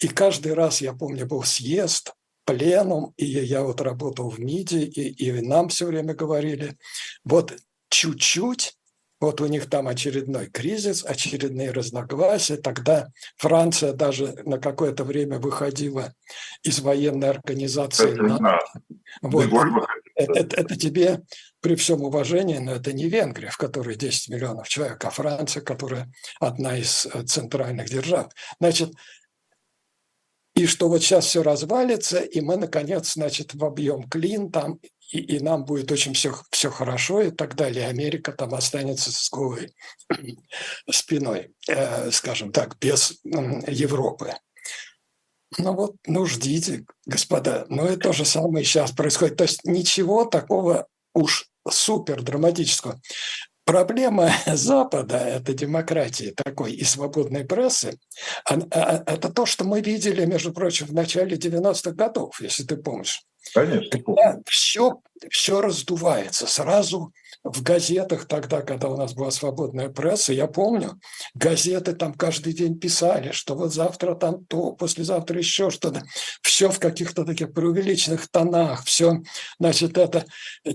и каждый раз, я помню, был съезд, пленум, и я вот работал в МИДе, и, и нам все время говорили, вот чуть-чуть, вот у них там очередной кризис, очередные разногласия. Тогда Франция даже на какое-то время выходила из военной организации НАТО. Вот. Это, это, это тебе при всем уважении, но это не Венгрия, в которой 10 миллионов человек, а Франция, которая одна из э, центральных держав. Значит, и что вот сейчас все развалится, и мы, наконец, значит, вобьем клин там, и, и нам будет очень все, все хорошо и так далее. Америка там останется с голой [clears throat] спиной, э, скажем так, без э, Европы. Ну вот, ну ждите, господа. Но это то же самое сейчас происходит. То есть ничего такого уж супер драматического. Проблема [laughs] Запада, это демократии такой и свободной прессы, а, а, это то, что мы видели, между прочим, в начале 90-х годов, если ты помнишь. Конечно. Все, все раздувается. Сразу в газетах тогда, когда у нас была свободная пресса, я помню, газеты там каждый день писали, что вот завтра там то, послезавтра еще что-то. Все в каких-то таких преувеличенных тонах. Все, значит, это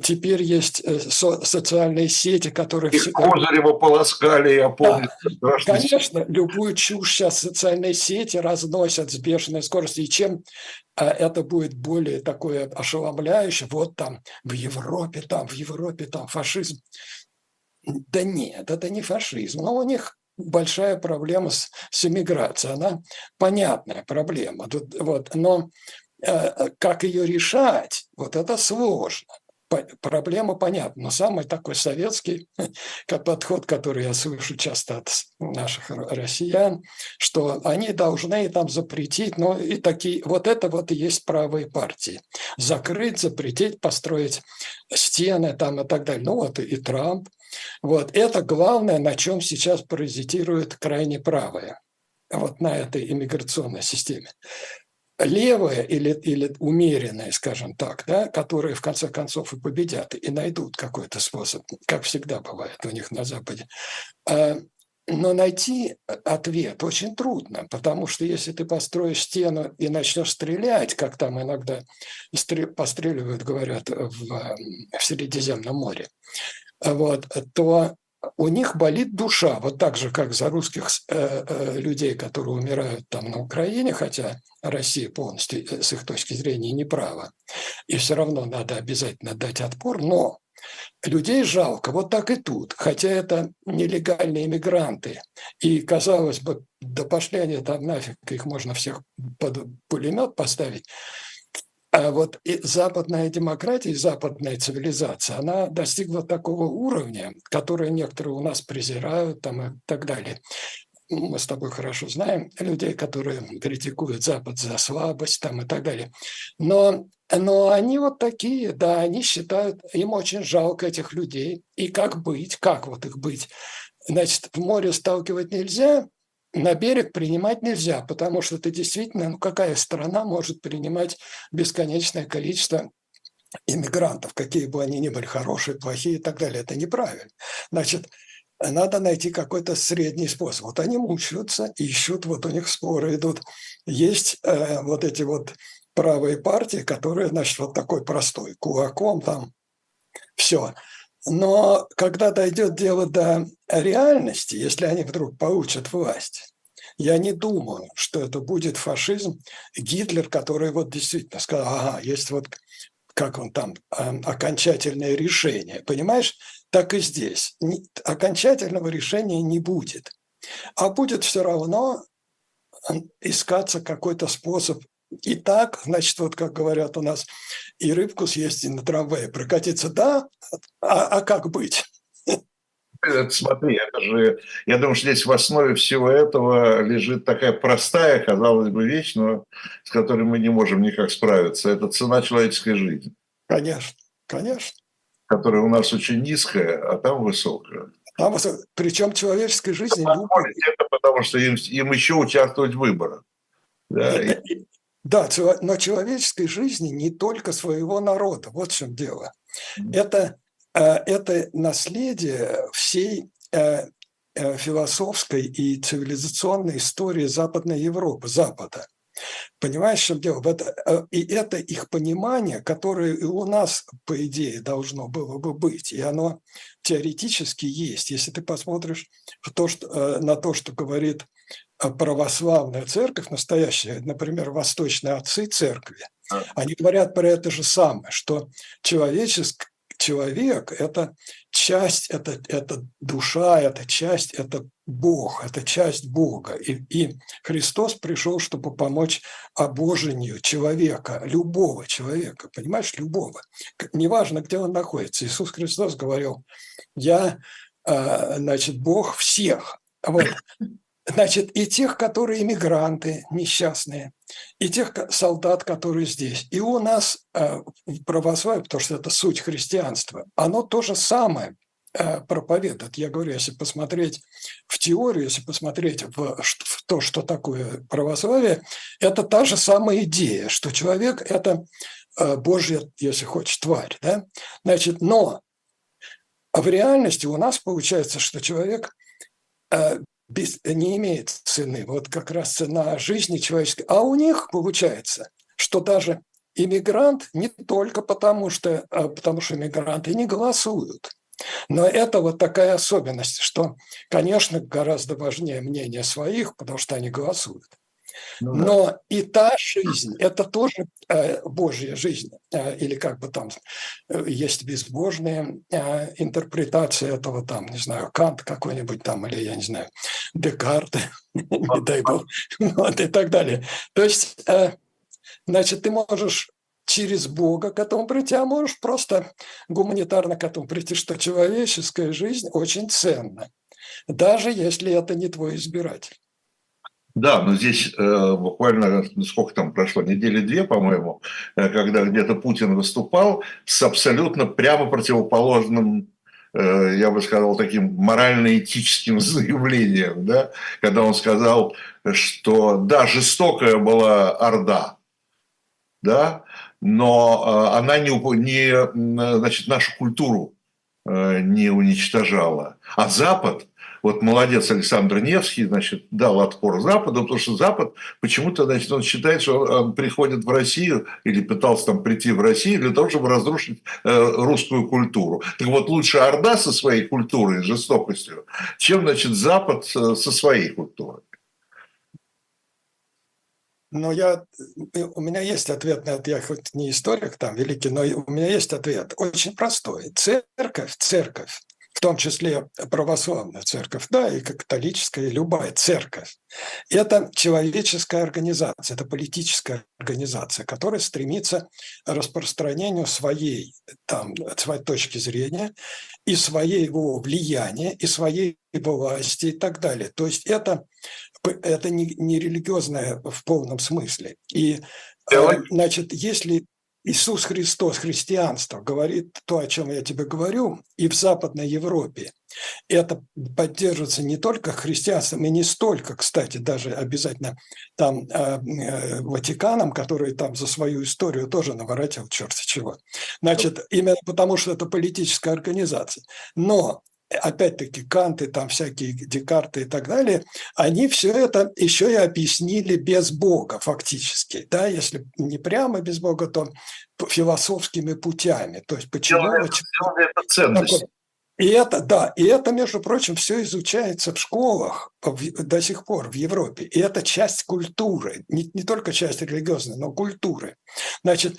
теперь есть э, со- социальные сети, которые... Их всегда... Козырева полоскали, я помню. Да, конечно, любую чушь сейчас социальные сети разносят с бешеной скоростью. И чем это будет более такое ошеломляющее. Вот там в Европе, там в Европе, там фашизм. Да нет, это не фашизм. Но у них большая проблема с, с иммиграцией. Она понятная проблема. Вот, но э, как ее решать, вот это сложно проблема понятна, но самый такой советский [laughs] подход, который я слышу часто от наших россиян, что они должны там запретить, но и такие, вот это вот и есть правые партии. Закрыть, запретить, построить стены там и так далее. Ну вот и Трамп. Вот это главное, на чем сейчас паразитирует крайне правые вот на этой иммиграционной системе левые или, или умеренные, скажем так, да, которые в конце концов и победят, и найдут какой-то способ, как всегда бывает у них на Западе. А, но найти ответ очень трудно, потому что если ты построишь стену и начнешь стрелять, как там иногда постреливают, говорят, в, в Средиземном море, вот, то у них болит душа, вот так же, как за русских э, э, людей, которые умирают там на Украине, хотя Россия полностью э, с их точки зрения не права, и все равно надо обязательно дать отпор, но людей жалко, вот так и тут, хотя это нелегальные иммигранты, и, казалось бы, да пошли они там нафиг, их можно всех под пулемет поставить, а вот и западная демократия и западная цивилизация, она достигла такого уровня, который некоторые у нас презирают там и так далее. Мы с тобой хорошо знаем людей, которые критикуют Запад за слабость там и так далее. Но, но они вот такие, да, они считают, им очень жалко этих людей. И как быть, как вот их быть? Значит, в море сталкивать нельзя, на берег принимать нельзя, потому что это действительно, ну какая страна может принимать бесконечное количество иммигрантов, какие бы они ни были, хорошие, плохие и так далее. Это неправильно. Значит, надо найти какой-то средний способ. Вот они мучаются, ищут, вот у них споры идут. Есть э, вот эти вот правые партии, которые, значит, вот такой простой, кулаком там, все. Но когда дойдет дело до реальности, если они вдруг получат власть, я не думаю, что это будет фашизм. Гитлер, который вот действительно сказал, ага, есть вот, как он там, эм, окончательное решение. Понимаешь, так и здесь. Окончательного решения не будет. А будет все равно эм, искаться какой-то способ и так, значит, вот как говорят у нас, и рыбку съесть, и на трамвае прокатиться, да, а, а как быть? Это, смотри, это же, я думаю, что здесь в основе всего этого лежит такая простая, казалось бы, вещь, но с которой мы не можем никак справиться. Это цена человеческой жизни. Конечно, конечно. Которая у нас очень низкая, а там высокая. Там, причем человеческой жизни... Это потому что им, им еще участвовать в выборах. Да, и... Да, но человеческой жизни не только своего народа. Вот в чем дело. Это, э, это наследие всей э, э, философской и цивилизационной истории Западной Европы, Запада. Понимаешь, в чем дело? И это их понимание, которое и у нас, по идее, должно было бы быть. И оно теоретически есть. Если ты посмотришь то, что, на то, что говорит православная церковь, настоящая, например, восточные отцы церкви, они говорят про это же самое, что человеческий человек – это часть, это, это душа, это часть, это Бог, это часть Бога. И, и Христос пришел, чтобы помочь обожению человека, любого человека, понимаешь, любого. Неважно, где он находится. Иисус Христос говорил, я, а, значит, Бог всех. Вот. Значит, и тех, которые иммигранты несчастные, и тех солдат, которые здесь. И у нас э, в православии, потому что это суть христианства, оно то же самое э, проповедует. Я говорю, если посмотреть в теорию, если посмотреть в, в то, что такое православие, это та же самая идея, что человек – это э, Божья, если хочешь, тварь. Да? Значит, но в реальности у нас получается, что человек без, не имеет цены. Вот как раз цена жизни человеческой. А у них получается, что даже иммигрант не только потому, что, а потому что иммигранты не голосуют. Но это вот такая особенность, что, конечно, гораздо важнее мнение своих, потому что они голосуют. Ну, да. Но и та жизнь, это тоже э, Божья жизнь, э, или как бы там э, есть безбожная э, интерпретация этого, там, не знаю, Кант какой-нибудь там, или я не знаю, Декарт, [laughs] не дай бог, [laughs] вот, и так далее. То есть, э, значит, ты можешь через Бога к этому прийти, а можешь просто гуманитарно к этому прийти, что человеческая жизнь очень ценна, даже если это не твой избиратель. Да, но здесь э, буквально, ну, сколько там прошло, недели две, по-моему, э, когда где-то Путин выступал с абсолютно прямо противоположным э, я бы сказал, таким морально-этическим [laughs] заявлением, да, когда он сказал, что да, жестокая была Орда, да, но э, она не, не значит, нашу культуру э, не уничтожала, а Запад вот молодец Александр Невский, значит, дал отпор Западу, потому что Запад почему-то, значит, он считает, что он приходит в Россию или пытался там прийти в Россию для того, чтобы разрушить э, русскую культуру. Так вот, лучше Орда со своей культурой и жестокостью, чем, значит, Запад э, со своей культурой. Но я, у меня есть ответ на это. Я хоть не историк там великий, но у меня есть ответ. Очень простой. Церковь, церковь в том числе православная церковь, да, и католическая, и любая церковь. Это человеческая организация, это политическая организация, которая стремится к распространению своей, там, своей точки зрения и своего влияния, и своей власти и так далее. То есть это, это не, не религиозное в полном смысле. И, значит, если Иисус Христос, христианство, говорит то, о чем я тебе говорю, и в Западной Европе. Это поддерживается не только христианством, и не столько, кстати, даже обязательно там э, э, Ватиканом, который там за свою историю тоже наворотил черти чего. Значит, именно потому, что это политическая организация. Но опять-таки Канты, там всякие Декарты и так далее, они все это еще и объяснили без Бога фактически. Да? Если не прямо без Бога, то философскими путями. То есть почему... это и это, да, и это, между прочим, все изучается в школах до сих пор в Европе. И это часть культуры, не, не только часть религиозной, но культуры. Значит,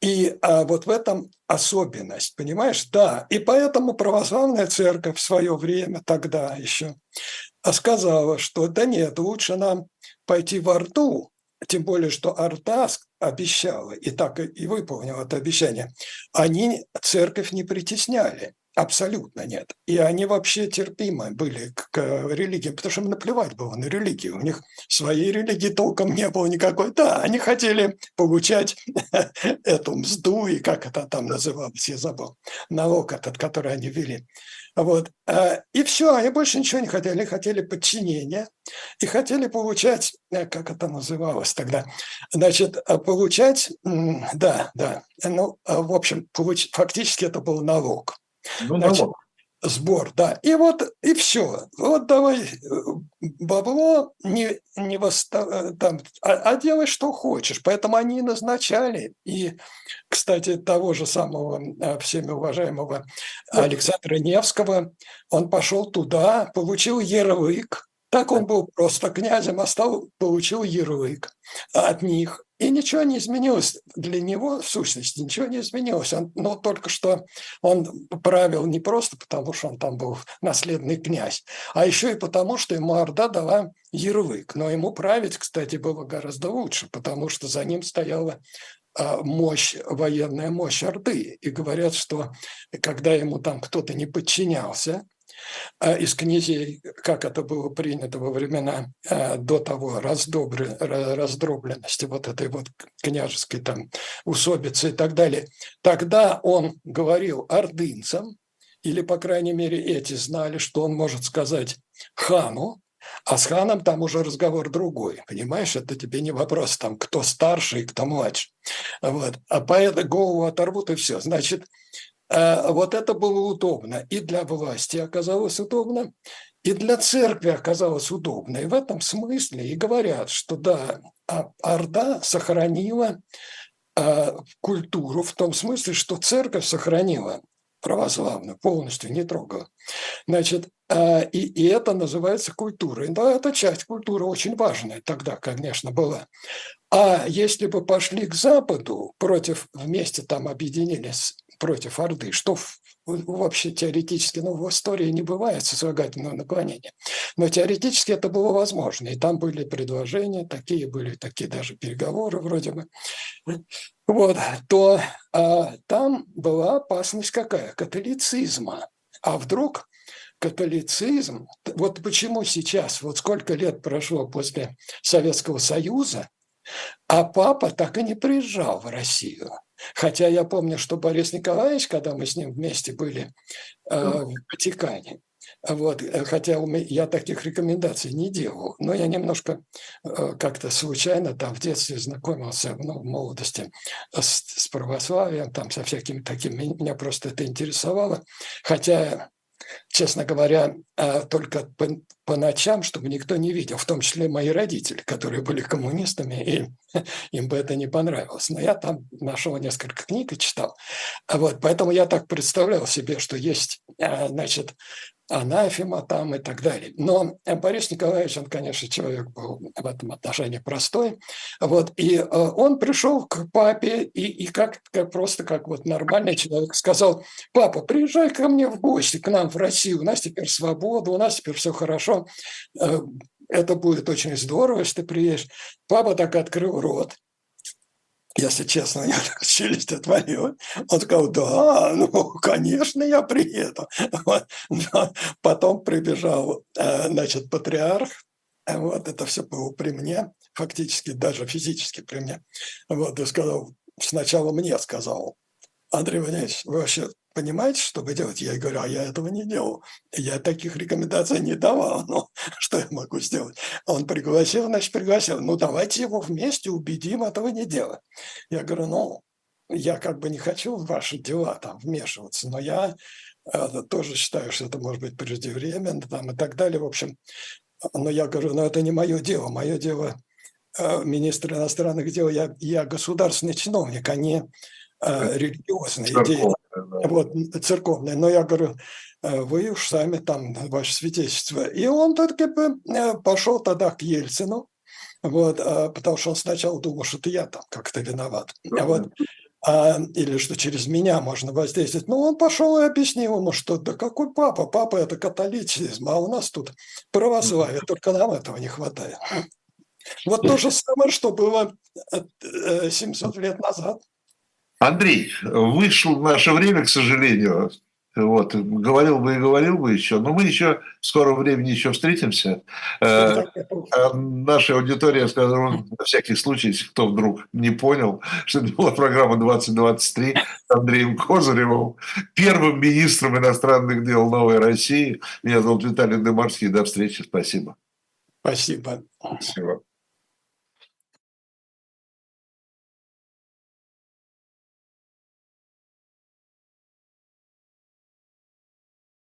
и а, вот в этом особенность, понимаешь? Да, и поэтому православная церковь в свое время, тогда еще, сказала, что да нет, лучше нам пойти в Орду, тем более, что Орда обещала, и так и выполнила это обещание, они церковь не притесняли. Абсолютно нет. И они вообще терпимы были к, религии, потому что им наплевать было на религию. У них своей религии толком не было никакой. Да, они хотели получать [laughs] эту мзду, и как это там называлось, я забыл, налог этот, который они ввели. Вот. А, и все, они больше ничего не хотели. Они хотели подчинения и хотели получать, э, как это называлось тогда, значит, а, получать, да, да, ну, а, в общем, получ, фактически это был налог. Ну, Значит, сбор, да. И вот, и все. Вот давай бабло не, не восстав... Там, а, а делай, что хочешь. Поэтому они и назначали. И, кстати, того же самого э, всеми уважаемого Александра Невского, он пошел туда, получил ярлык, так он был просто князем, а стал, получил ярлык от них. И ничего не изменилось для него, в сущности, ничего не изменилось. Он, но только что он правил не просто потому, что он там был наследный князь, а еще и потому, что ему Орда дала ярлык. Но ему править, кстати, было гораздо лучше, потому что за ним стояла а, мощь, военная мощь Орды. И говорят, что когда ему там кто-то не подчинялся, из князей, как это было принято во времена а, до того раздробленности вот этой вот княжеской там усобицы и так далее. Тогда он говорил ордынцам, или, по крайней мере, эти знали, что он может сказать хану, а с ханом там уже разговор другой, понимаешь? Это тебе не вопрос, там, кто старше и кто младше. Вот. А поэтому голову оторвут и все. Значит, а вот это было удобно. И для власти оказалось удобно, и для церкви оказалось удобно. И в этом смысле и говорят, что да, а Орда сохранила а, культуру в том смысле, что церковь сохранила православную, полностью не трогала. Значит, и, и это называется культурой. Да, эта часть культуры очень важная тогда, конечно, была. А если бы пошли к Западу против, вместе там объединились против Орды, что вообще теоретически, ну, в истории не бывает сослагательного наклонения, но теоретически это было возможно, и там были предложения, такие были, такие даже переговоры вроде бы, вот, то а, там была опасность какая? Католицизма. А вдруг католицизм, вот почему сейчас, вот сколько лет прошло после Советского Союза, а папа так и не приезжал в Россию. Хотя я помню, что Борис Николаевич, когда мы с ним вместе были э, в Ватикане, вот, э, хотя я таких рекомендаций не делал, но я немножко э, как-то случайно там в детстве знакомился, ну, в молодости с, с православием, там со всякими такими, меня просто это интересовало. Хотя честно говоря, а, только по, по ночам, чтобы никто не видел, в том числе мои родители, которые были коммунистами, и [laughs] им бы это не понравилось. Но я там нашел несколько книг и читал. А вот, поэтому я так представлял себе, что есть, а, значит, анафема там и так далее. Но Борис Николаевич, он, конечно, человек был в этом отношении простой. Вот, и э, он пришел к папе и, и как, как просто как вот нормальный человек сказал, папа, приезжай ко мне в гости, к нам в Россию, у нас теперь свобода, у нас теперь все хорошо, э, это будет очень здорово, если ты приедешь. Папа так открыл рот если честно, [laughs] я так челюсть отвалила. Он сказал, да, ну, конечно, я приеду. [laughs] Вот. Потом прибежал, э, значит, патриарх, вот это все было при мне, фактически даже физически при мне. Вот, и сказал, сначала мне сказал, Андрей Валерьевич, вы вообще понимаете, что вы делаете? Я говорю, а я этого не делал. Я таких рекомендаций не давал. Ну, [laughs] что я могу сделать? Он пригласил, значит, пригласил. Ну, давайте его вместе убедим этого не делать. Я говорю, ну, я как бы не хочу в ваши дела там вмешиваться, но я э, тоже считаю, что это может быть преждевременно там и так далее. В общем, но я говорю, ну, это не мое дело. Мое дело э, министр иностранных дел, я, я государственный чиновник, а не э, религиозный. Церковный, да. Вот, церковный. Но я говорю, э, вы уж сами там, ваше свидетельство. И он только э, пошел тогда к Ельцину, вот, потому что он сначала думал, что это я там как-то виноват. А вот, а, или что через меня можно воздействовать. Но он пошел и объяснил ему, что да какой папа? Папа – это католицизм, а у нас тут православие, только нам этого не хватает. Вот то же самое, что было 700 э, лет назад. Андрей, вышло наше время, к сожалению. Вот, говорил бы и говорил бы еще, но мы еще в скором времени еще встретимся. Э, а наша аудитория, скажем, на всякий случай, если кто вдруг не понял, что это была программа 2023 с Андреем Козыревым, первым министром иностранных дел Новой России. Меня зовут Виталий Демарский. До встречи. Спасибо. Спасибо. Спасибо.